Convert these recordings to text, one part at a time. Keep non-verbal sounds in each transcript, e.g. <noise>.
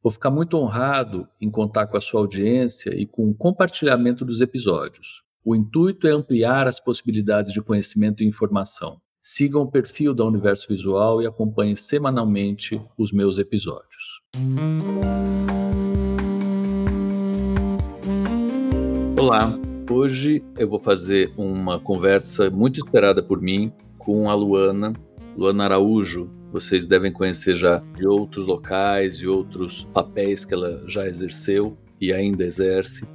Vou ficar muito honrado em contar com a sua audiência e com o compartilhamento dos episódios. O intuito é ampliar as possibilidades de conhecimento e informação. Sigam o perfil da Universo Visual e acompanhem semanalmente os meus episódios. Olá, hoje eu vou fazer uma conversa muito esperada por mim com a Luana, Luana Araújo, vocês devem conhecer já de outros locais, de outros papéis que ela já exerceu e ainda exerce.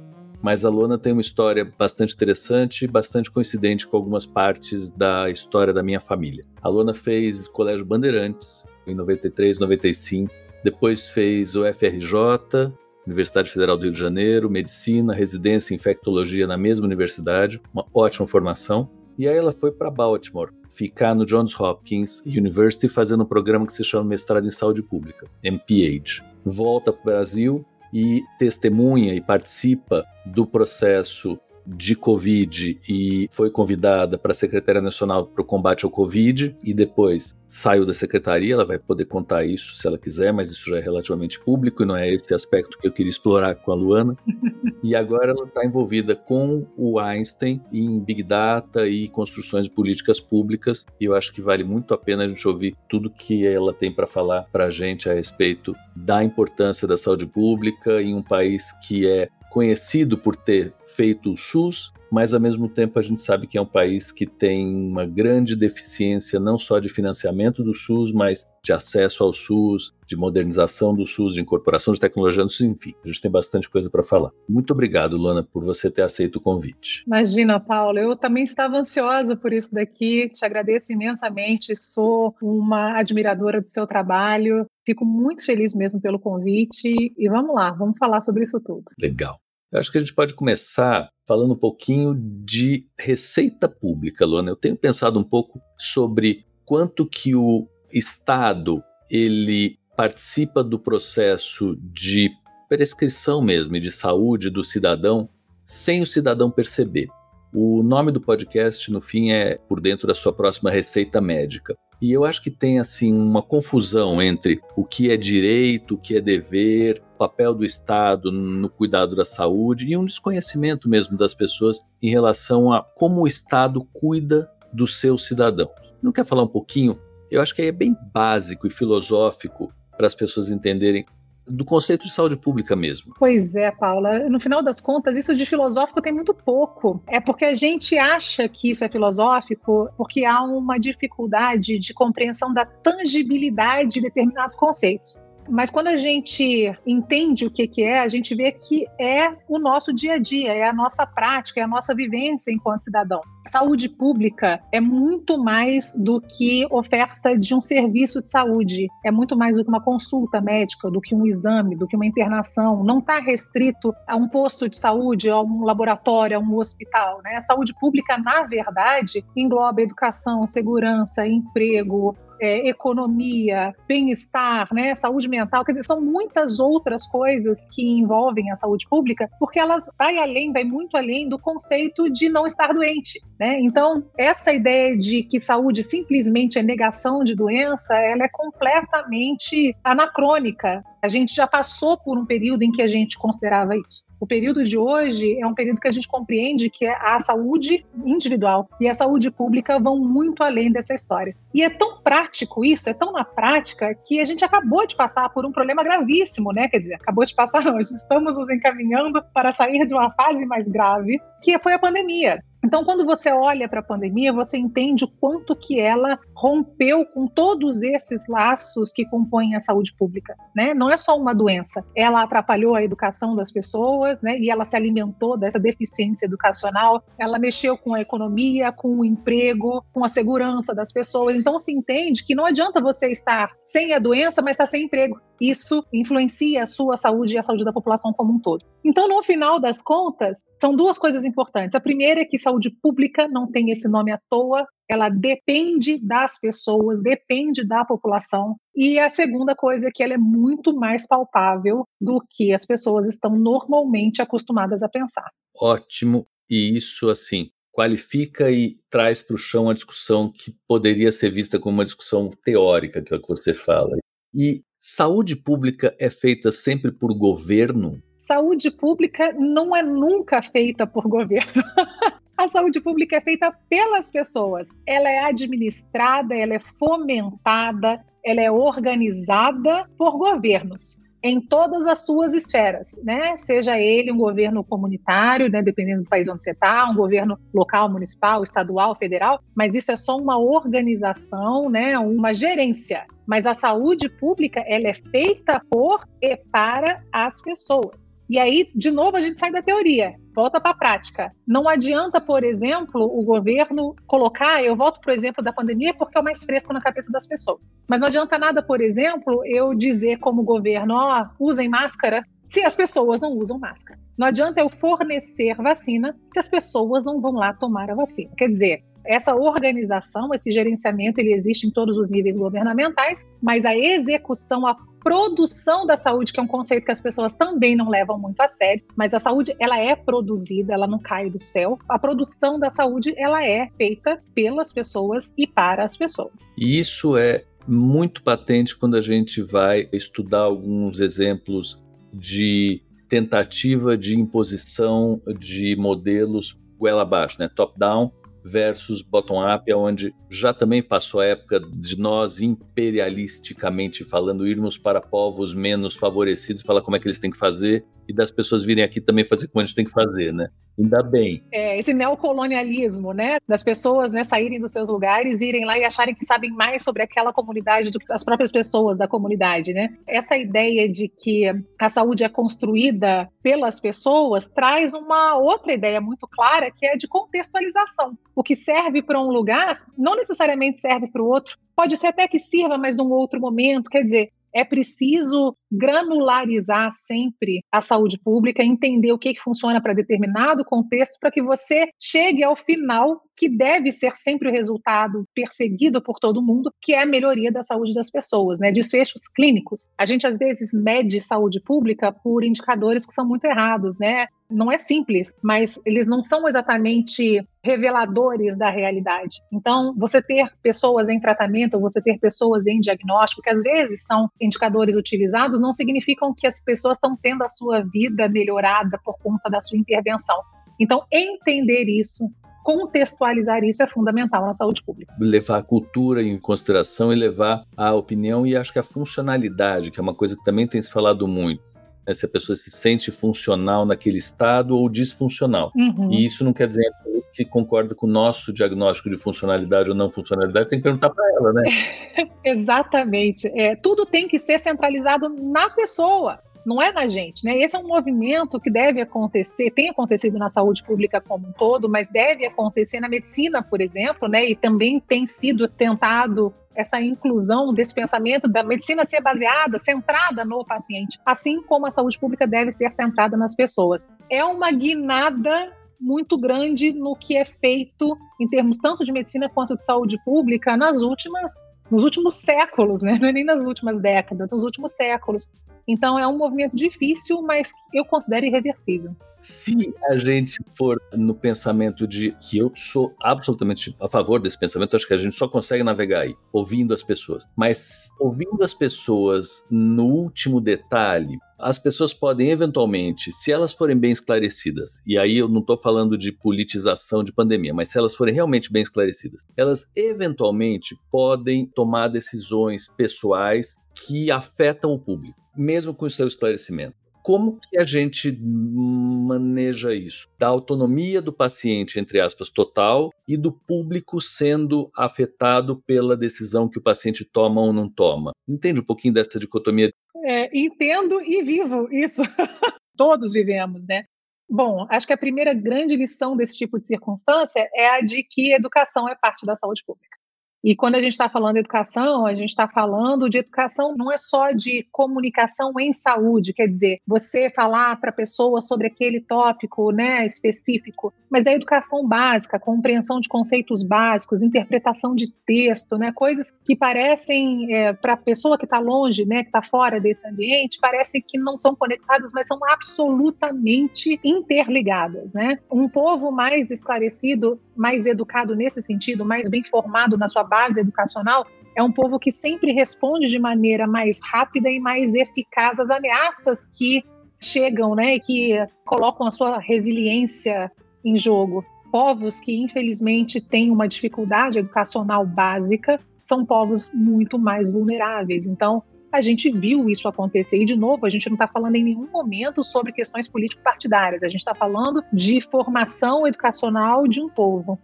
Mas a Luana tem uma história bastante interessante e bastante coincidente com algumas partes da história da minha família. A Luana fez Colégio Bandeirantes em 93, 95, depois fez o FRJ, Universidade Federal do Rio de Janeiro, medicina, residência em infectologia na mesma universidade, uma ótima formação. E aí ela foi para Baltimore, ficar no Johns Hopkins University fazendo um programa que se chama Mestrado em Saúde Pública, MPH. Volta para o Brasil e testemunha e participa do processo de Covid e foi convidada para a Secretaria Nacional para o Combate ao Covid e depois saiu da secretaria. Ela vai poder contar isso se ela quiser, mas isso já é relativamente público e não é esse aspecto que eu queria explorar com a Luana. <laughs> e agora ela está envolvida com o Einstein em Big Data e construções de políticas públicas e eu acho que vale muito a pena a gente ouvir tudo que ela tem para falar para a gente a respeito da importância da saúde pública em um país que é conhecido por ter feito o SUS, mas ao mesmo tempo a gente sabe que é um país que tem uma grande deficiência não só de financiamento do SUS, mas de acesso ao SUS, de modernização do SUS, de incorporação de tecnologia no SUS, enfim, a gente tem bastante coisa para falar. Muito obrigado, Luana, por você ter aceito o convite. Imagina, Paulo, eu também estava ansiosa por isso daqui, te agradeço imensamente, sou uma admiradora do seu trabalho, fico muito feliz mesmo pelo convite e vamos lá, vamos falar sobre isso tudo. Legal. Eu acho que a gente pode começar falando um pouquinho de receita pública, Luana. Eu tenho pensado um pouco sobre quanto que o Estado ele participa do processo de prescrição mesmo de saúde do cidadão sem o cidadão perceber. O nome do podcast, no fim, é Por Dentro da Sua Próxima Receita Médica. E eu acho que tem assim uma confusão entre o que é direito, o que é dever, papel do Estado no cuidado da saúde e um desconhecimento mesmo das pessoas em relação a como o Estado cuida dos seus cidadãos. Não quer falar um pouquinho? Eu acho que é bem básico e filosófico para as pessoas entenderem do conceito de saúde pública mesmo. Pois é, Paula. No final das contas, isso de filosófico tem muito pouco. É porque a gente acha que isso é filosófico porque há uma dificuldade de compreensão da tangibilidade de determinados conceitos. Mas quando a gente entende o que, que é, a gente vê que é o nosso dia a dia, é a nossa prática, é a nossa vivência enquanto cidadão. Saúde pública é muito mais do que oferta de um serviço de saúde, é muito mais do que uma consulta médica, do que um exame, do que uma internação. Não está restrito a um posto de saúde, a um laboratório, a um hospital. Né? A saúde pública, na verdade, engloba educação, segurança, emprego, é, economia, bem-estar, né, saúde mental, quer dizer, são muitas outras coisas que envolvem a saúde pública, porque elas vai além, vai muito além do conceito de não estar doente, né? Então, essa ideia de que saúde simplesmente é negação de doença, ela é completamente anacrônica A gente já passou por um período em que a gente considerava isso. O período de hoje é um período que a gente compreende que a saúde individual e a saúde pública vão muito além dessa história. E é tão prático isso, é tão na prática, que a gente acabou de passar por um problema gravíssimo, né? Quer dizer, acabou de passar, <laughs> não, estamos nos encaminhando para sair de uma fase mais grave, que foi a pandemia. Então, quando você olha para a pandemia, você entende o quanto que ela rompeu com todos esses laços que compõem a saúde pública, né? Não é só uma doença, ela atrapalhou a educação das pessoas, né? E ela se alimentou dessa deficiência educacional, ela mexeu com a economia, com o emprego, com a segurança das pessoas. Então, se entende que não adianta você estar sem a doença, mas estar sem emprego isso influencia a sua saúde e a saúde da população como um todo. Então, no final das contas, são duas coisas importantes. A primeira é que saúde pública não tem esse nome à toa, ela depende das pessoas, depende da população. E a segunda coisa é que ela é muito mais palpável do que as pessoas estão normalmente acostumadas a pensar. Ótimo. E isso, assim, qualifica e traz para o chão a discussão que poderia ser vista como uma discussão teórica, que é o que você fala. E Saúde pública é feita sempre por governo? Saúde pública não é nunca feita por governo. <laughs> A saúde pública é feita pelas pessoas. Ela é administrada, ela é fomentada, ela é organizada por governos em todas as suas esferas, né? Seja ele um governo comunitário, né, dependendo do país onde você está, um governo local, municipal, estadual, federal, mas isso é só uma organização, né, uma gerência. Mas a saúde pública ela é feita por e para as pessoas. E aí, de novo, a gente sai da teoria, volta para a prática. Não adianta, por exemplo, o governo colocar, eu volto para o exemplo da pandemia porque é o mais fresco na cabeça das pessoas. Mas não adianta nada, por exemplo, eu dizer como governo, ó, oh, usem máscara, se as pessoas não usam máscara. Não adianta eu fornecer vacina se as pessoas não vão lá tomar a vacina. Quer dizer, essa organização, esse gerenciamento, ele existe em todos os níveis governamentais, mas a execução, a produção da saúde, que é um conceito que as pessoas também não levam muito a sério, mas a saúde ela é produzida, ela não cai do céu. A produção da saúde ela é feita pelas pessoas e para as pessoas. Isso é muito patente quando a gente vai estudar alguns exemplos de tentativa de imposição de modelos goela abaixo, né? Top down versus bottom-up, onde já também passou a época de nós, imperialisticamente falando, irmos para povos menos favorecidos, falar como é que eles têm que fazer, e das pessoas virem aqui também fazer como a gente tem que fazer, né? Ainda bem. É, esse neocolonialismo, né? Das pessoas né, saírem dos seus lugares, irem lá e acharem que sabem mais sobre aquela comunidade do que as próprias pessoas da comunidade, né? Essa ideia de que a saúde é construída pelas pessoas traz uma outra ideia muito clara, que é de contextualização. O que serve para um lugar não necessariamente serve para o outro. Pode ser até que sirva, mas num outro momento. Quer dizer, é preciso granularizar sempre a saúde pública, entender o que, que funciona para determinado contexto, para que você chegue ao final, que deve ser sempre o resultado perseguido por todo mundo, que é a melhoria da saúde das pessoas, né? Desfechos clínicos. A gente às vezes mede saúde pública por indicadores que são muito errados, né? Não é simples, mas eles não são exatamente reveladores da realidade. Então, você ter pessoas em tratamento, você ter pessoas em diagnóstico, que às vezes são indicadores utilizados, não significam que as pessoas estão tendo a sua vida melhorada por conta da sua intervenção. Então, entender isso, contextualizar isso é fundamental na saúde pública. Levar a cultura em consideração e levar a opinião e acho que a funcionalidade, que é uma coisa que também tem se falado muito né, se a pessoa se sente funcional naquele estado ou disfuncional. Uhum. E isso não quer dizer que concorda com o nosso diagnóstico de funcionalidade ou não funcionalidade, tem que perguntar para ela, né? <laughs> Exatamente. É, tudo tem que ser centralizado na pessoa não é na gente, né? Esse é um movimento que deve acontecer, tem acontecido na saúde pública como um todo, mas deve acontecer na medicina, por exemplo, né? E também tem sido tentado essa inclusão desse pensamento da medicina ser baseada, centrada no paciente, assim como a saúde pública deve ser centrada nas pessoas. É uma guinada muito grande no que é feito em termos tanto de medicina quanto de saúde pública nas últimas nos últimos séculos, né? não é nem nas últimas décadas, nos últimos séculos. Então é um movimento difícil, mas eu considero irreversível. Se a gente for no pensamento de que eu sou absolutamente a favor desse pensamento, acho que a gente só consegue navegar aí, ouvindo as pessoas. Mas ouvindo as pessoas no último detalhe, as pessoas podem eventualmente, se elas forem bem esclarecidas, e aí eu não estou falando de politização de pandemia, mas se elas forem realmente bem esclarecidas, elas eventualmente podem tomar decisões pessoais que afetam o público, mesmo com o seu esclarecimento. Como que a gente maneja isso? Da autonomia do paciente, entre aspas, total, e do público sendo afetado pela decisão que o paciente toma ou não toma. Entende um pouquinho dessa dicotomia? É, entendo e vivo isso. <laughs> Todos vivemos, né? Bom, acho que a primeira grande lição desse tipo de circunstância é a de que educação é parte da saúde pública. E quando a gente está falando de educação, a gente está falando de educação não é só de comunicação em saúde, quer dizer, você falar para a pessoa sobre aquele tópico né, específico, mas é educação básica, compreensão de conceitos básicos, interpretação de texto, né, coisas que parecem, é, para a pessoa que está longe, né, que está fora desse ambiente, parecem que não são conectadas, mas são absolutamente interligadas. Né? Um povo mais esclarecido, mais educado nesse sentido, mais bem formado na sua base educacional, é um povo que sempre responde de maneira mais rápida e mais eficaz às ameaças que chegam, né, e que colocam a sua resiliência em jogo. Povos que, infelizmente, têm uma dificuldade educacional básica são povos muito mais vulneráveis. Então, a gente viu isso acontecer. E, de novo, a gente não está falando em nenhum momento sobre questões político-partidárias, a gente está falando de formação educacional de um povo.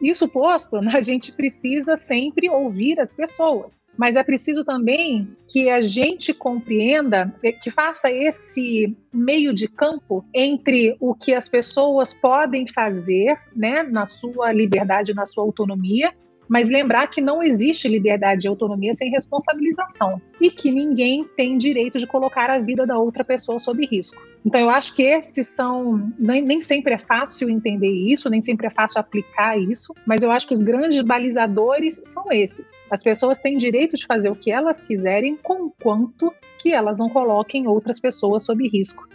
Isso posto, a gente precisa sempre ouvir as pessoas, mas é preciso também que a gente compreenda, que faça esse meio de campo entre o que as pessoas podem fazer, né, na sua liberdade, na sua autonomia, mas lembrar que não existe liberdade e autonomia sem responsabilização e que ninguém tem direito de colocar a vida da outra pessoa sob risco. Então, eu acho que esses são. Nem, nem, sempre é fácil entender isso, nem sempre é fácil aplicar isso, mas eu acho que os grandes balizadores são esses. As pessoas têm direito de fazer o que elas quiserem, conquanto que elas não coloquem outras pessoas sob risco.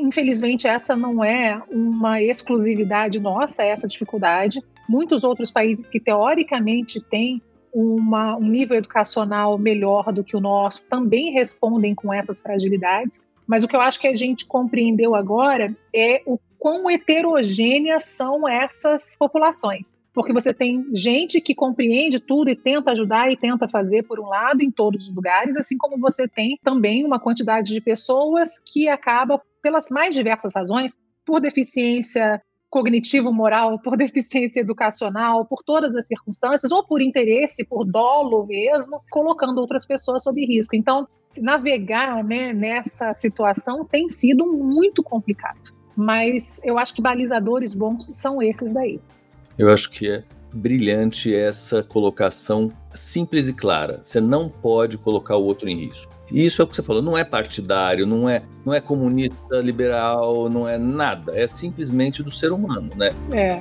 Infelizmente, essa não é uma exclusividade nossa, essa dificuldade muitos outros países que teoricamente têm uma, um nível educacional melhor do que o nosso também respondem com essas fragilidades. Mas o que eu acho que a gente compreendeu agora é o quão heterogêneas são essas populações. Porque você tem gente que compreende tudo e tenta ajudar e tenta fazer, por um lado, em todos os lugares, assim como você tem também uma quantidade de pessoas que acaba, pelas mais diversas razões, por deficiência cognitivo-moral, por <laughs> deficiência educacional, por todas as circunstâncias, ou por interesse, por dolo mesmo, colocando outras pessoas sob risco. Então, navegar né, nessa situação tem sido muito complicado. Mas eu acho que balizadores bons são esses daí. Eu acho que é brilhante essa colocação simples e clara. Você não pode colocar o outro em risco. E isso é o que você falou, não é partidário, não é, não é comunista, liberal, não é nada, é simplesmente do ser humano, né? É.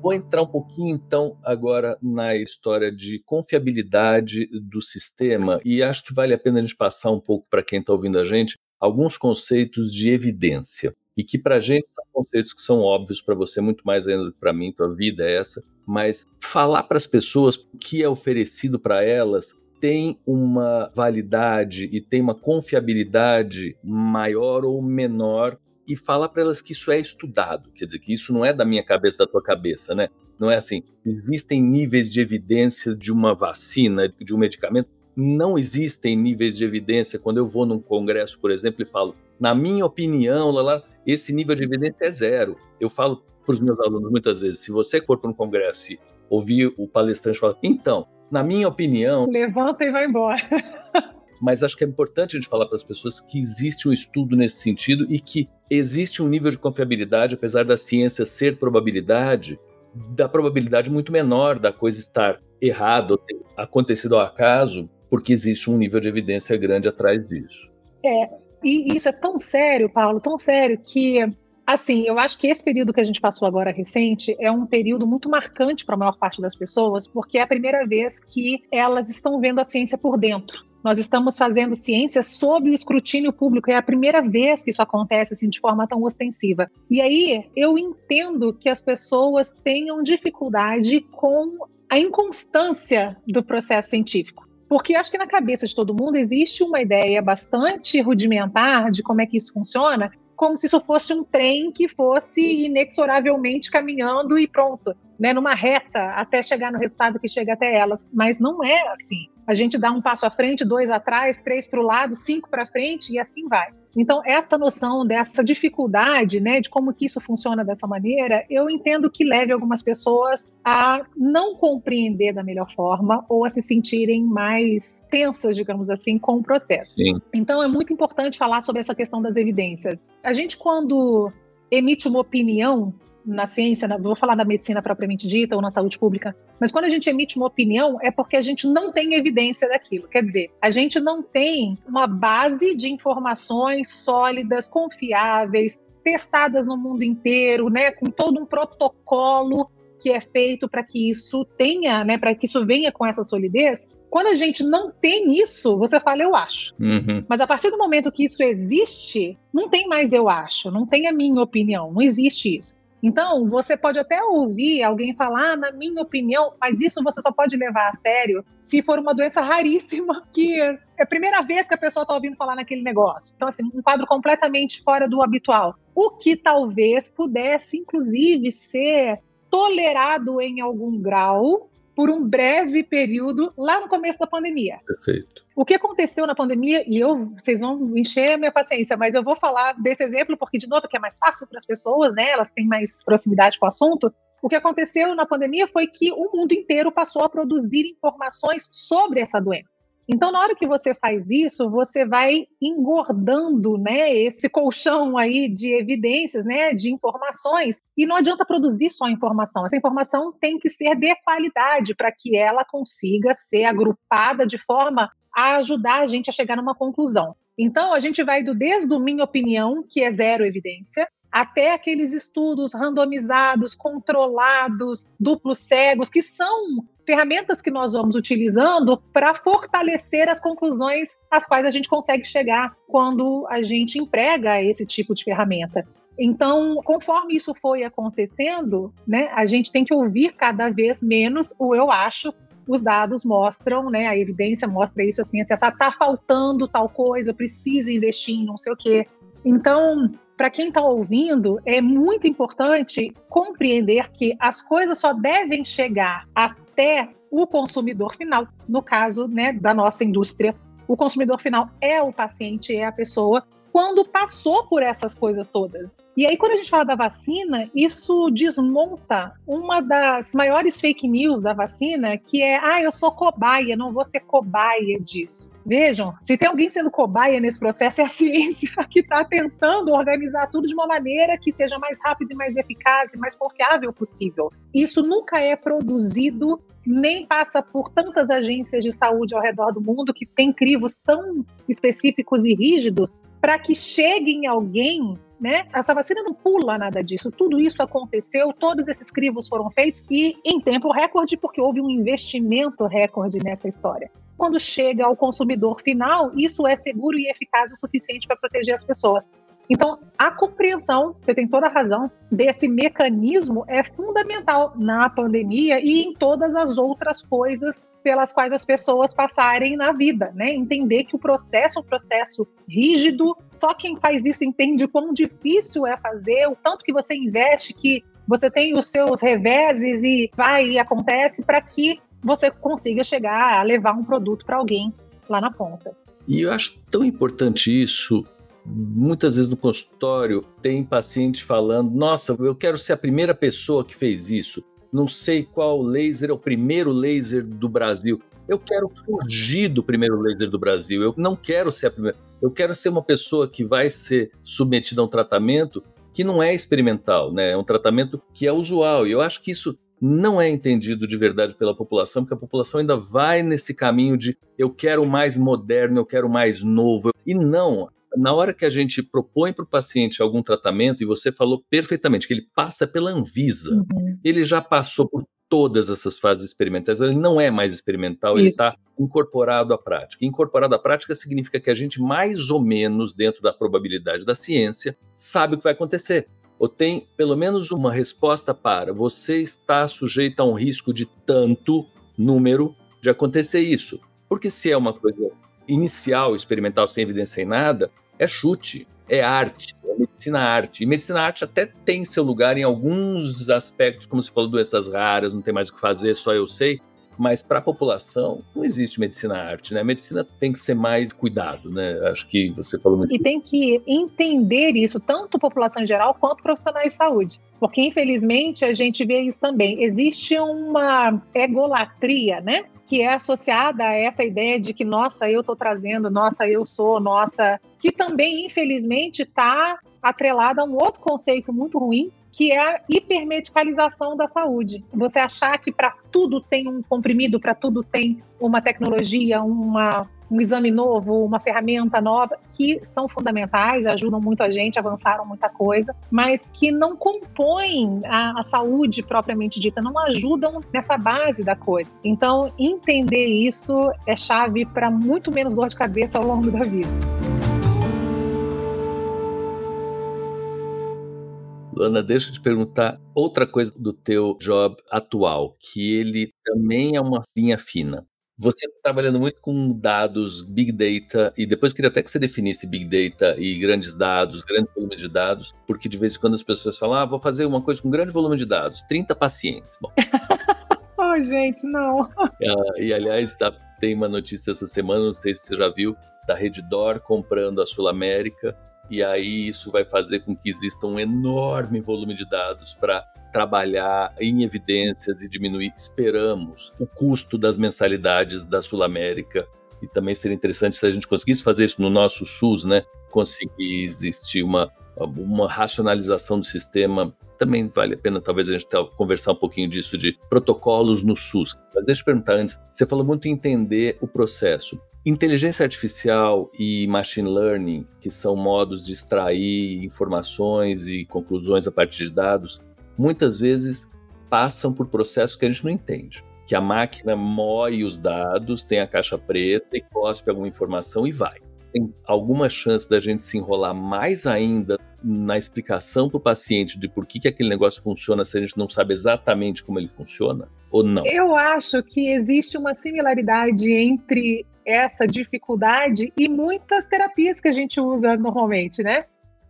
Vou entrar um pouquinho então agora na história de confiabilidade do sistema e acho que vale a pena a gente passar um pouco para quem está ouvindo a gente alguns conceitos de evidência e que para a gente são conceitos que são óbvios para você muito mais ainda do que para mim, tua vida é essa, mas falar para as pessoas o que é oferecido para elas tem uma validade e tem uma confiabilidade maior ou menor e falar para elas que isso é estudado, quer dizer que isso não é da minha cabeça, da tua cabeça, né? Não é assim. Existem níveis de evidência de uma vacina, de um medicamento. Não existem níveis de evidência quando eu vou num congresso, por exemplo, e falo, na minha opinião, lá, lá, esse nível de evidência é zero. Eu falo para os meus alunos muitas vezes: se você for para um congresso e ouvir o palestrante falar, então, na minha opinião. Levanta e vai embora. <laughs> mas acho que é importante a gente falar para as pessoas que existe um estudo nesse sentido e que existe um nível de confiabilidade, apesar da ciência ser probabilidade, da probabilidade muito menor da coisa estar errada ter acontecido ao acaso, porque existe um nível de evidência grande atrás disso. É, e isso é tão sério, Paulo, tão sério que Assim, eu acho que esse período que a gente passou agora recente é um período muito marcante para a maior parte das pessoas, porque é a primeira vez que elas estão vendo a ciência por dentro. Nós estamos fazendo ciência sob o escrutínio público. É a primeira vez que isso acontece assim, de forma tão ostensiva. E aí eu entendo que as pessoas tenham dificuldade com a inconstância do processo científico. Porque acho que na cabeça de todo mundo existe uma ideia bastante rudimentar de como é que isso funciona, como se isso fosse um trem que fosse inexoravelmente caminhando e pronto, né, numa reta até chegar no resultado que chega até elas. Mas não é assim. A gente dá um passo à frente, dois atrás, três para o lado, cinco para frente e assim vai. Então, essa noção dessa dificuldade, né, de como que isso funciona dessa maneira, eu entendo que leve algumas pessoas a não compreender da melhor forma ou a se sentirem mais tensas, digamos assim, com o processo. Sim. Então, é muito importante falar sobre essa questão das evidências. A gente, quando emite uma opinião na ciência, na, vou falar na medicina propriamente dita ou na saúde pública, mas quando a gente emite uma opinião é porque a gente não tem evidência daquilo. Quer dizer, a gente não tem uma base de informações sólidas, confiáveis, testadas no mundo inteiro, né, com todo um protocolo que é feito para que isso tenha, né, para que isso venha com essa solidez. Quando a gente não tem isso, você fala eu acho. Uhum. Mas a partir do momento que isso existe, não tem mais eu acho, não tem a minha opinião, não existe isso. Então, você pode até ouvir alguém falar, ah, na minha opinião, mas isso você só pode levar a sério se for uma doença raríssima, <laughs> que é a primeira vez que a pessoa está ouvindo falar naquele negócio. Então, assim, um quadro completamente fora do habitual. O que talvez pudesse, inclusive, ser tolerado em algum grau por um breve período lá no começo da pandemia. Perfeito. O que aconteceu na pandemia, e eu, vocês vão encher a minha paciência, mas eu vou falar desse exemplo porque, de novo, que é mais fácil para as pessoas, né? Elas têm mais proximidade com o assunto. O que aconteceu na pandemia foi que o mundo inteiro passou a produzir informações sobre essa doença. Então, na hora que você faz isso, você vai engordando, né, esse colchão aí de evidências, né, de informações, e não adianta produzir só informação. Essa informação tem que ser de qualidade para que ela consiga ser agrupada de forma a ajudar a gente a chegar numa conclusão. Então, a gente vai do desde o minha opinião, que é zero evidência, até aqueles estudos randomizados, controlados, duplos cegos, que são ferramentas que nós vamos utilizando para fortalecer as conclusões às quais a gente consegue chegar quando a gente emprega esse tipo de ferramenta. Então, conforme isso foi acontecendo, né, a gente tem que ouvir cada vez menos o eu acho. Os dados mostram, né, a evidência mostra isso assim, assim, está faltando tal coisa, preciso investir em não sei o quê. Então, para quem está ouvindo, é muito importante compreender que as coisas só devem chegar até o consumidor final, no caso né, da nossa indústria. O consumidor final é o paciente, é a pessoa, quando passou por essas coisas todas. E aí, quando a gente fala da vacina, isso desmonta uma das maiores fake news da vacina, que é: ah, eu sou cobaia, não vou ser cobaia disso. Vejam, se tem alguém sendo cobaia nesse processo, é a <laughs> ciência que está tentando organizar tudo de uma maneira que seja mais rápida e mais eficaz e mais confiável possível. Isso nunca é produzido nem passa por tantas agências de saúde ao redor do mundo que têm crivos tão específicos e rígidos para que chegue em alguém né? Essa vacina não pula nada disso. Tudo isso aconteceu, todos esses crivos foram feitos e em tempo recorde, porque houve um investimento recorde nessa história. Quando chega ao consumidor final, isso é seguro e eficaz o suficiente para proteger as pessoas. Então, a compreensão, você tem toda a razão, desse mecanismo é fundamental na pandemia e em todas as outras coisas pelas quais as pessoas passarem na vida, né? Entender que o processo é um processo rígido, só quem faz isso entende o quão difícil é fazer, o tanto que você investe, que você tem os seus reveses e vai e acontece para que você consiga chegar a levar um produto para alguém lá na ponta. E eu acho tão importante isso. Muitas vezes no consultório tem paciente falando: Nossa, eu quero ser a primeira pessoa que fez isso. Não sei qual laser é o primeiro laser do Brasil. Eu quero fugir do primeiro laser do Brasil. Eu não quero ser a primeira. Eu quero ser uma pessoa que vai ser submetida a um tratamento que não é experimental, né? É um tratamento que é usual. E eu acho que isso não é entendido de verdade pela população, porque a população ainda vai nesse caminho de eu quero mais moderno, eu quero mais novo. E não, na hora que a gente propõe para o paciente algum tratamento, e você falou perfeitamente que ele passa pela Anvisa, uhum. ele já passou por todas essas fases experimentais. Ele não é mais experimental, Isso. ele está incorporado à prática. Incorporado à prática significa que a gente, mais ou menos, dentro da probabilidade da ciência, sabe o que vai acontecer. Ou tem pelo menos uma resposta para você está sujeito a um risco de tanto número de acontecer isso. Porque se é uma coisa inicial, experimental, sem evidência, sem nada, é chute, é arte, é medicina arte. E medicina arte até tem seu lugar em alguns aspectos, como se falou, doenças raras, não tem mais o que fazer, só eu sei. Mas para a população não existe medicina arte, né? A medicina tem que ser mais cuidado, né? Acho que você falou muito. E tem que entender isso, tanto população em geral quanto profissionais de saúde. Porque, infelizmente, a gente vê isso também. Existe uma egolatria, né? que é associada a essa ideia de que, nossa, eu estou trazendo, nossa, eu sou, nossa, que também, infelizmente, está atrelada a um outro conceito muito ruim, que é a hipermedicalização da saúde. Você achar que para tudo tem um comprimido, para tudo tem uma tecnologia, uma um exame novo, uma ferramenta nova, que são fundamentais, ajudam muito a gente, avançaram muita coisa, mas que não compõem a, a saúde propriamente dita, não ajudam nessa base da coisa. Então, entender isso é chave para muito menos dor de cabeça ao longo da vida. Luana, deixa eu te perguntar outra coisa do teu job atual, que ele também é uma linha fina. Você está trabalhando muito com dados, Big Data, e depois queria até que você definisse Big Data e grandes dados, grandes volumes de dados, porque de vez em quando as pessoas falam, ah, vou fazer uma coisa com grande volume de dados, 30 pacientes. Bom. <laughs> oh, gente, não. <laughs> Ah, e, aliás, tá, tem uma notícia essa semana, não sei se você já viu, da Reddor comprando a Sul América, e aí isso vai fazer com que exista um enorme volume de dados para trabalhar em evidências e diminuir, esperamos, o custo das mensalidades da Sul América. E também seria interessante se a gente conseguisse fazer isso no nosso SUS, né? Conseguir existir uma, uma racionalização do sistema. Também vale a pena, talvez, a gente conversar um pouquinho disso de protocolos no SUS. Mas deixa eu perguntar antes: você falou muito em entender o processo. Inteligência artificial e machine learning, que são modos de extrair informações e conclusões a partir de dados, muitas vezes passam por processos que a gente não entende. Que a máquina moe os dados, tem a caixa preta e cospe alguma informação e vai. Tem alguma chance da gente se enrolar mais ainda na explicação para o paciente de por que, que aquele negócio funciona se a gente não sabe exatamente como ele funciona? Ou não? Eu acho que existe uma similaridade entre essa dificuldade e muitas terapias que a gente usa normalmente, né?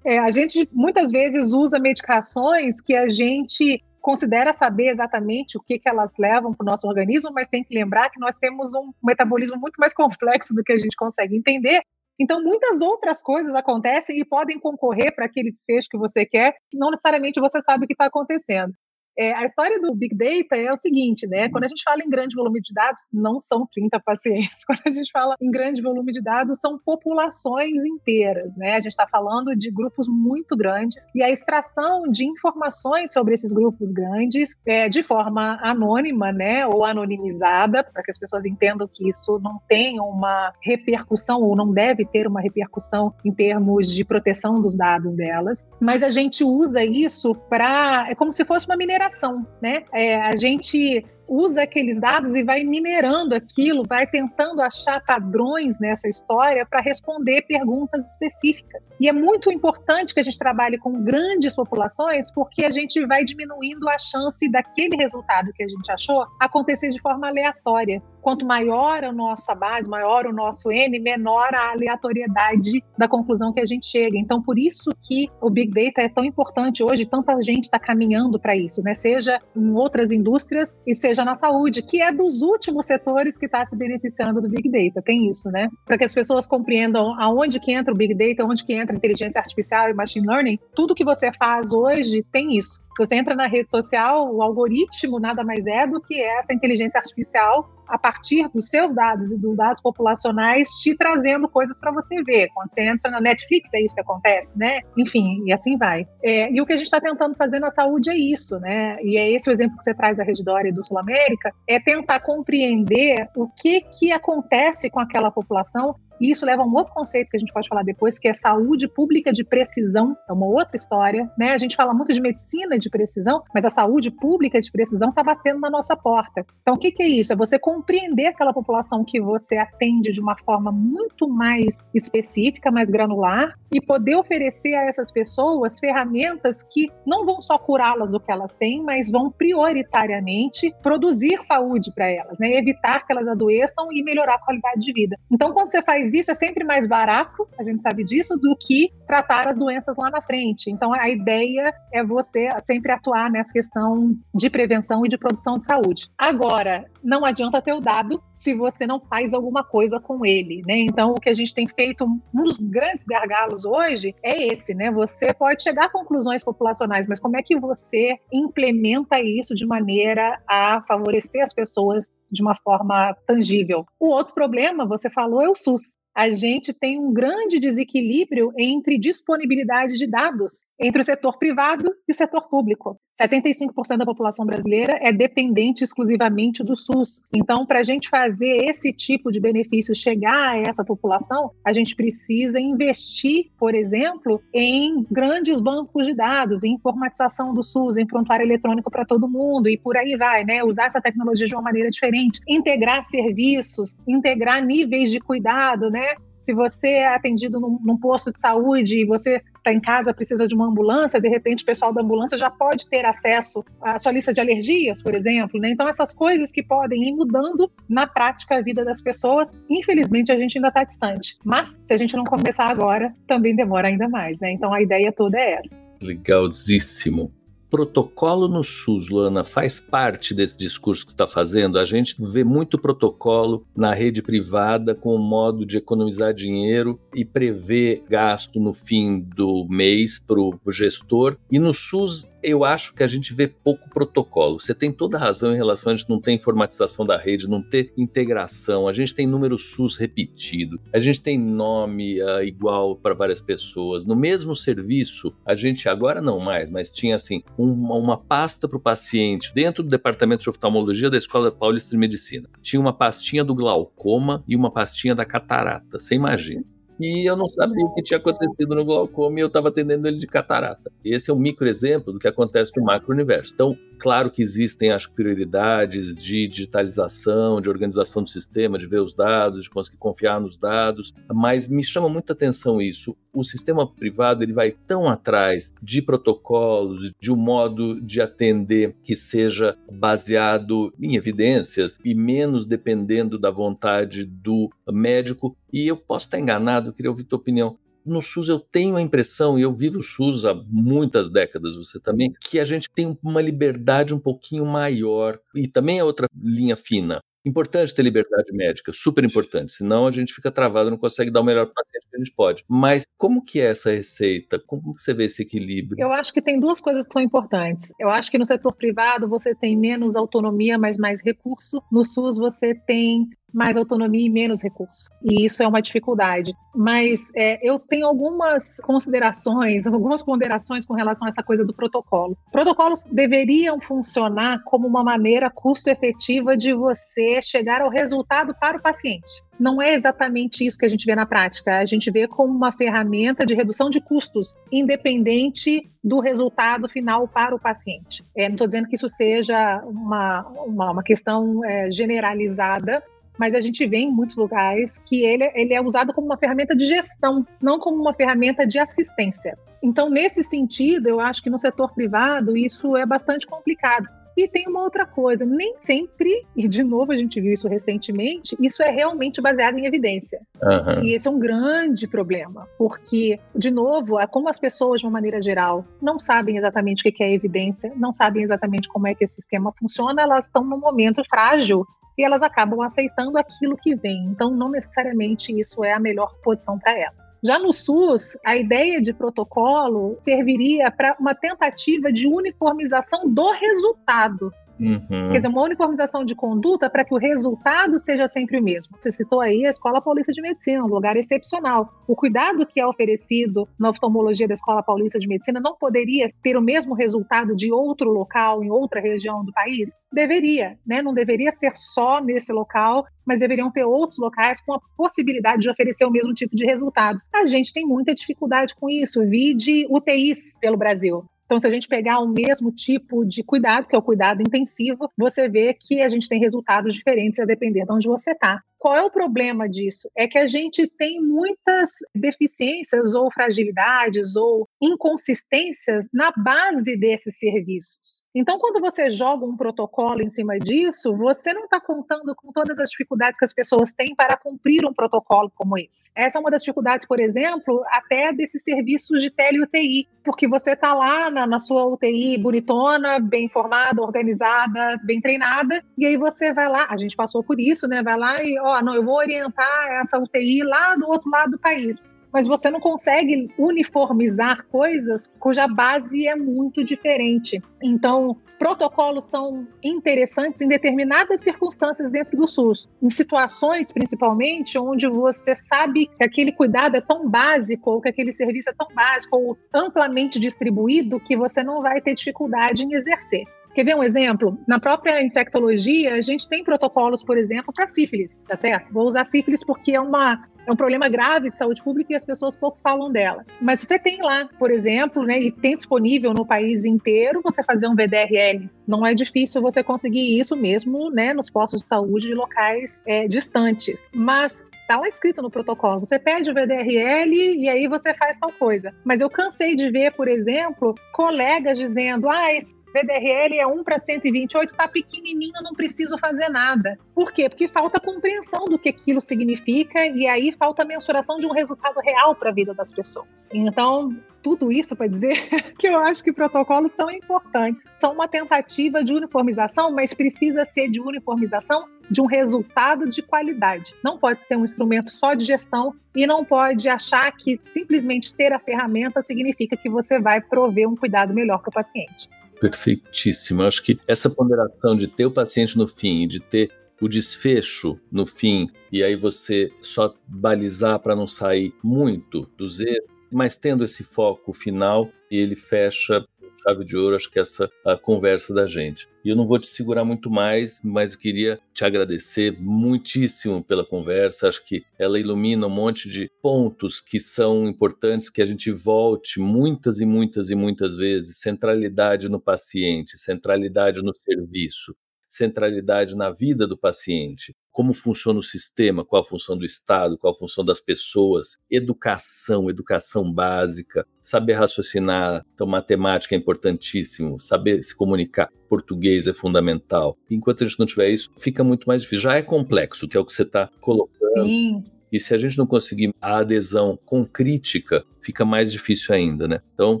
É, a gente muitas vezes usa medicações que a gente considera saber exatamente o que, que elas levam para o nosso organismo, mas tem que lembrar que nós temos um metabolismo muito mais complexo do que a gente consegue entender. Então, muitas outras coisas acontecem e podem concorrer para aquele desfecho que você quer, não necessariamente você sabe o que está acontecendo. É, a história do Big Data é o seguinte, né? Quando a gente fala em grande volume de dados, não são 30 pacientes. <laughs> Quando a gente fala em grande volume de dados, são populações inteiras, né? A gente está falando de grupos muito grandes e a extração de informações sobre esses grupos grandes é, de forma anônima, né? Ou anonimizada, para que as pessoas entendam que isso não tem uma repercussão ou não deve ter uma repercussão em termos de proteção dos dados delas. Mas a gente usa isso para. É como se fosse uma mineração mineração, né? É, a gente usa aqueles dados e vai minerando aquilo, vai tentando achar padrões nessa história para responder perguntas específicas. E é muito importante que a gente trabalhe com grandes populações, porque a gente vai diminuindo a chance daquele resultado que a gente achou acontecer de forma aleatória. Quanto maior a nossa base, maior o nosso N, menor a aleatoriedade da conclusão que a gente chega. Então, por isso que o Big Data é tão importante hoje, tanta gente está caminhando para isso, né? Seja em outras indústrias e seja seja na saúde, que é dos últimos setores que está se beneficiando do Big Data. Tem isso, né? Para que as pessoas compreendam aonde que entra o Big Data, onde que entra a inteligência artificial e machine learning, tudo que você faz hoje tem isso. Se você entra na rede social, o algoritmo nada mais é do que essa inteligência artificial a partir dos seus dados e dos dados populacionais te trazendo coisas para você ver. Quando você entra na Netflix, é isso que acontece, né? Enfim, e assim vai. É, e o que a gente está tentando fazer na saúde é isso, né? E é esse o exemplo que você traz da Redditor e do Sul América, é tentar compreender o que que acontece com aquela população E isso leva a um outro conceito que a gente pode falar depois, que é saúde pública de precisão. É uma outra história, né? A gente fala muito de medicina de precisão, mas a saúde pública de precisão está batendo na nossa porta. Então, o que, que é isso? É você compreender aquela população que você atende de uma forma muito mais específica, mais granular, e poder oferecer a essas pessoas ferramentas que não vão só curá-las do que elas têm, mas vão prioritariamente produzir saúde para elas, né? evitar que elas adoeçam e melhorar a qualidade de vida. Então, quando você faz isso, é sempre mais barato, a gente sabe disso, do que tratar as doenças lá na frente. Então, a ideia é você sempre atuar nessa questão de prevenção e de produção de saúde. Agora, não adianta ter o dado se você não faz alguma coisa com ele, né? Então, o que a gente tem feito, um dos grandes gargalos hoje é esse, né? Você pode chegar a conclusões populacionais, mas como é que você implementa isso de maneira a favorecer as pessoas de uma forma tangível? O outro problema, você falou, é o SUS a gente tem um grande desequilíbrio entre disponibilidade de dados entre o setor privado e o setor público. 75% da população brasileira é dependente exclusivamente do SUS. Então, para a gente fazer esse tipo de benefício chegar a essa população, a gente precisa investir, por exemplo, em grandes bancos de dados, em informatização do SUS, em prontuário eletrônico para todo mundo e por aí vai, né? Usar essa tecnologia de uma maneira diferente, integrar serviços, integrar níveis de cuidado, né? Se você é atendido num, num posto de saúde e você está em casa, precisa de uma ambulância, de repente o pessoal da ambulância já pode ter acesso à sua lista de alergias, por exemplo. Né? Então, essas coisas que podem ir mudando na prática a vida das pessoas, infelizmente a gente ainda está distante. Mas, se a gente não começar agora, também demora ainda mais. Né? Então, a ideia toda é essa. Legalzíssimo protocolo no SUS, Luana, faz parte desse discurso que está fazendo? A gente vê muito protocolo na rede privada com o modo de economizar dinheiro e prever gasto no fim do mês para o gestor. E no SUS eu acho que a gente vê pouco protocolo. Você tem toda a razão em relação a gente não ter informatização da rede, não ter integração. A gente tem número SUS repetido, a gente tem nome uh, igual para várias pessoas. No mesmo serviço, a gente agora não mais, mas tinha assim uma, uma pasta para o paciente dentro do departamento de oftalmologia da Escola Paulista de Medicina. Tinha uma pastinha do glaucoma e uma pastinha da catarata. Você imagina? E eu não sabia o que tinha acontecido no glaucoma e eu estava atendendo ele de catarata. Esse é um micro exemplo do que acontece no macro-universo. Então, claro que existem as prioridades de digitalização, de organização do sistema, de ver os dados, de conseguir confiar nos dados, mas me chama muita atenção isso. O sistema privado ele vai tão atrás de protocolos, de um modo de atender que seja baseado em evidências e menos dependendo da vontade do médico. E eu posso estar enganado, eu queria ouvir tua opinião no SUS eu tenho a impressão, e eu vivo o SUS há muitas décadas, você também, que a gente tem uma liberdade um pouquinho maior. E também é outra linha fina. Importante ter liberdade médica, super importante, senão a gente fica travado, não consegue dar o melhor paciente que a gente pode. Mas como que é essa receita? Como você vê esse equilíbrio? Eu acho que tem duas coisas que são importantes. Eu acho que no setor privado você tem menos autonomia, mas mais recurso. No SUS você tem mais autonomia e menos recurso. E isso é uma dificuldade. Mas é, eu tenho algumas considerações, <laughs> algumas ponderações com relação a essa coisa do protocolo. Protocolos deveriam funcionar como uma maneira custo-efetiva de você chegar ao resultado para o paciente não é exatamente isso que a gente vê na prática. A gente vê como uma ferramenta de redução de custos, independente do resultado final para o paciente. É, não estou dizendo que isso seja uma, uma, uma questão é, generalizada, mas a gente vê em muitos lugares que ele, ele é usado como uma ferramenta de gestão, não como uma ferramenta de assistência. Então, nesse sentido, eu acho que no setor privado isso é bastante complicado. E tem uma outra coisa, nem sempre, e de novo a gente viu isso recentemente, isso é realmente baseado em evidência. Uhum. E esse é um grande problema, porque, de novo, como as pessoas, de uma maneira geral, não sabem exatamente o que é evidência, não sabem exatamente como é que esse esquema funciona, elas estão num momento frágil e elas acabam aceitando aquilo que vem. Então, não necessariamente isso é a melhor posição para elas. Já no SUS, a ideia de protocolo serviria para uma tentativa de uniformização do resultado Uhum. Quer dizer, uma uniformização de conduta para que o resultado seja sempre o mesmo. Você citou aí a Escola Paulista de Medicina, um lugar excepcional. O cuidado que é oferecido na oftalmologia da Escola Paulista de Medicina não poderia ter o mesmo resultado de outro local, em outra região do país? Deveria, né? Não deveria ser só nesse local, mas deveriam ter outros locais com a possibilidade de oferecer o mesmo tipo de resultado. A gente tem muita dificuldade com isso. Vi de UTIs pelo Brasil. Então, se a gente pegar o mesmo tipo de cuidado, que é o cuidado intensivo, você vê que a gente tem resultados diferentes a depender de onde você está. Qual é o problema disso? É que a gente tem muitas deficiências ou fragilidades ou inconsistências na base desses serviços. Então, quando você joga um protocolo em cima disso, você não está contando com todas as dificuldades que as pessoas têm para cumprir um protocolo como esse. Essa é uma das dificuldades, por exemplo, até desses serviços de tele-UTI, porque você está lá na, na sua UTI bonitona, bem formada, organizada, bem treinada, e aí você vai lá, a gente passou por isso, né? Vai lá e, ó, não, eu vou orientar essa UTI lá do outro lado do país mas você não consegue uniformizar coisas cuja base é muito diferente. Então, protocolos são interessantes em determinadas circunstâncias dentro do SUS, em situações principalmente onde você sabe que aquele cuidado é tão básico ou que aquele serviço é tão básico ou amplamente distribuído que você não vai ter dificuldade em exercer. Quer ver um exemplo? Na própria infectologia, a gente tem protocolos, por exemplo, para sífilis, tá certo? Vou usar sífilis porque é uma é um problema grave de saúde pública e as pessoas pouco falam dela. Mas você tem lá, por exemplo, né, e tem disponível no país inteiro você fazer um VDRL. Não é difícil você conseguir isso mesmo né, nos postos de saúde de locais é, distantes. Mas Está lá escrito no protocolo. Você pede o VDRL e aí você faz tal coisa. Mas eu cansei de ver, por exemplo, colegas dizendo: ah, esse VDRL é 1 para 128, tá pequenininho, não preciso fazer nada. Por quê? Porque falta compreensão do que aquilo significa e aí falta mensuração de um resultado real para a vida das pessoas. Então, tudo isso para dizer <laughs> que eu acho que protocolos são importantes. São uma tentativa de uniformização, mas precisa ser de uniformização de um resultado de qualidade. Não pode ser um instrumento só de gestão e não pode achar que simplesmente ter a ferramenta significa que você vai prover um cuidado melhor para o paciente. Perfeitíssimo. Eu acho que essa ponderação de ter o paciente no fim e de ter o desfecho no fim, e aí você só balizar para não sair muito dos erros, mas tendo esse foco final, ele fecha chave de ouro, acho que essa conversa da gente. E eu não vou te segurar muito mais, mas queria te agradecer muitíssimo pela conversa. Acho que ela ilumina um monte de pontos que são importantes que a gente volte muitas e muitas e muitas vezes. Centralidade no paciente, centralidade no serviço, centralidade na vida do paciente, como funciona o sistema, qual a função do Estado, qual a função das pessoas, educação, educação básica, saber raciocinar, então matemática é importantíssimo, saber se comunicar, português é fundamental. Enquanto a gente não tiver isso, fica muito mais difícil. Já é complexo, que é o que você está colocando. Sim. E se a gente não conseguir a adesão com crítica, fica mais difícil ainda, né? Então,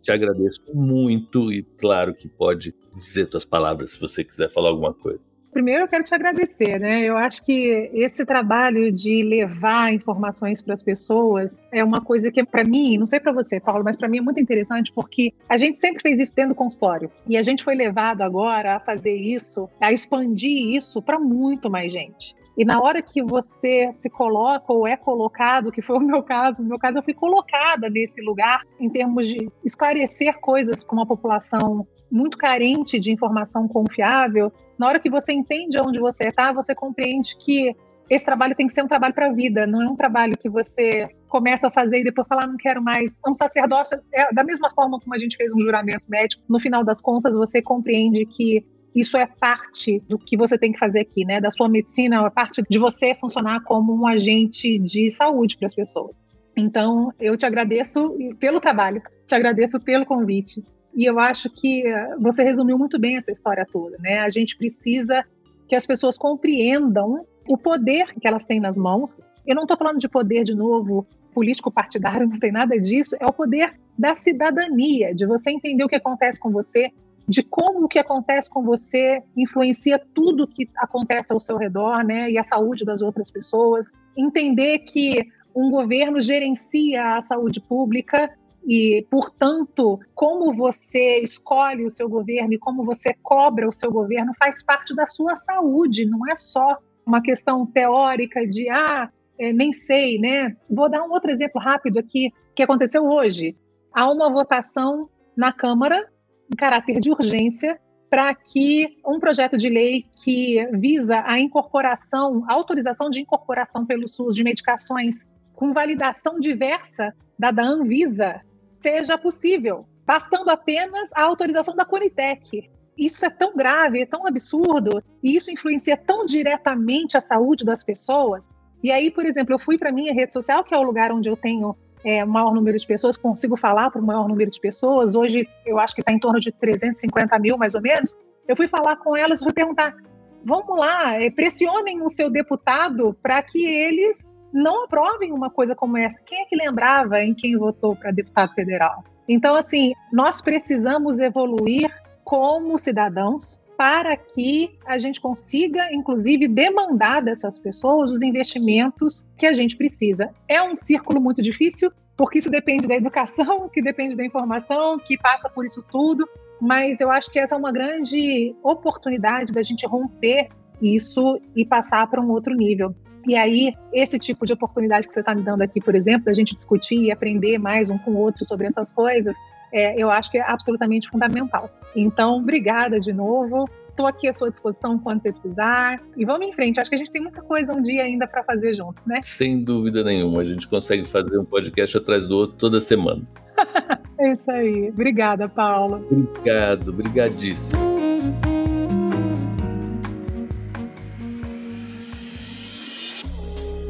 te agradeço muito e claro que pode dizer tuas palavras se você quiser falar alguma coisa. Primeiro, eu quero te agradecer, né? Eu acho que esse trabalho de levar informações para as pessoas é uma coisa que, para mim, não sei para você, Paulo, mas para mim é muito interessante porque a gente sempre fez isso dentro do consultório e a gente foi levado agora a fazer isso, a expandir isso para muito mais gente. E na hora que você se coloca ou é colocado, que foi o meu caso, no meu caso eu fui colocada nesse lugar em termos de esclarecer coisas com uma população muito carente de informação confiável, na hora que você entende onde você está, você compreende que esse trabalho tem que ser um trabalho para a vida, não é um trabalho que você começa a fazer e depois falar, não quero mais. Um sacerdócio, é, da mesma forma como a gente fez um juramento médico, no final das contas você compreende que isso é parte do que você tem que fazer aqui, né? Da sua medicina, é parte de você funcionar como um agente de saúde para as pessoas. Então, eu te agradeço pelo trabalho, te agradeço pelo convite. E eu acho que eh, você resumiu muito bem essa história toda, né? A gente precisa que as pessoas compreendam o poder que elas têm nas mãos. Eu não estou falando de poder, de novo, político partidário, <laughs> não tem nada disso. É o poder da cidadania, de você entender o que acontece com você, de como o que acontece com você influencia tudo que acontece ao seu redor, né, e a saúde das outras pessoas. Entender que um governo gerencia a saúde pública e, portanto, como você escolhe o seu governo e como você cobra o seu governo faz parte da sua saúde, não é só uma questão teórica de ah, é, nem sei, né? Vou dar um outro exemplo rápido aqui que aconteceu hoje. Há uma votação na Câmara em caráter de urgência para que um projeto de lei que visa a incorporação, a autorização de incorporação pelo SUS de medicações com validação diversa da da Anvisa seja possível, bastando apenas a autorização da Conitec. Isso é tão grave, é tão absurdo, e isso influencia tão diretamente a saúde das pessoas. E aí, por exemplo, eu fui para minha rede social, que é o lugar onde eu tenho é, maior número de pessoas, consigo falar para o maior número de pessoas. Hoje, eu acho que está em torno de 350 mil, mais ou menos. Eu fui falar com elas e fui perguntar: vamos lá, é, pressionem o seu deputado para que eles não aprovem uma coisa como essa. Quem é que lembrava em quem votou para deputado federal? Então, assim, nós precisamos evoluir como cidadãos para que a gente consiga, inclusive, demandar dessas pessoas os investimentos que a gente precisa. É um círculo muito difícil, porque isso depende da educação, <laughs> que depende da informação, que passa por isso tudo, mas eu acho que essa é uma grande oportunidade da gente romper isso e passar para um outro nível. E aí, esse tipo de oportunidade que você está me dando aqui, por exemplo, da gente discutir e aprender mais um com o outro sobre essas coisas, é, eu acho que é absolutamente fundamental. Então, obrigada de novo. Estou aqui à sua disposição quando você precisar. E vamos em frente. Acho que a gente tem muita coisa um dia ainda para fazer juntos, né? Sem dúvida nenhuma. A gente consegue fazer um podcast atrás do outro toda semana. <laughs> é isso aí. Obrigada, Paula. Obrigado, obrigadíssimo.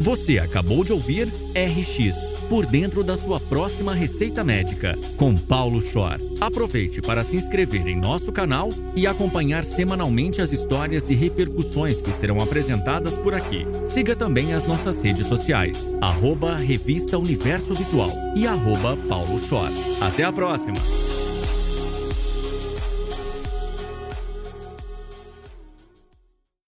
Você acabou de ouvir RX por dentro da sua próxima receita médica com Paulo Schor. Aproveite para se inscrever em nosso canal e acompanhar semanalmente as histórias e repercussões que serão apresentadas por aqui. Siga também as nossas redes sociais, arroba Revista Universo Visual e arroba Paulo Schor. Até a próxima!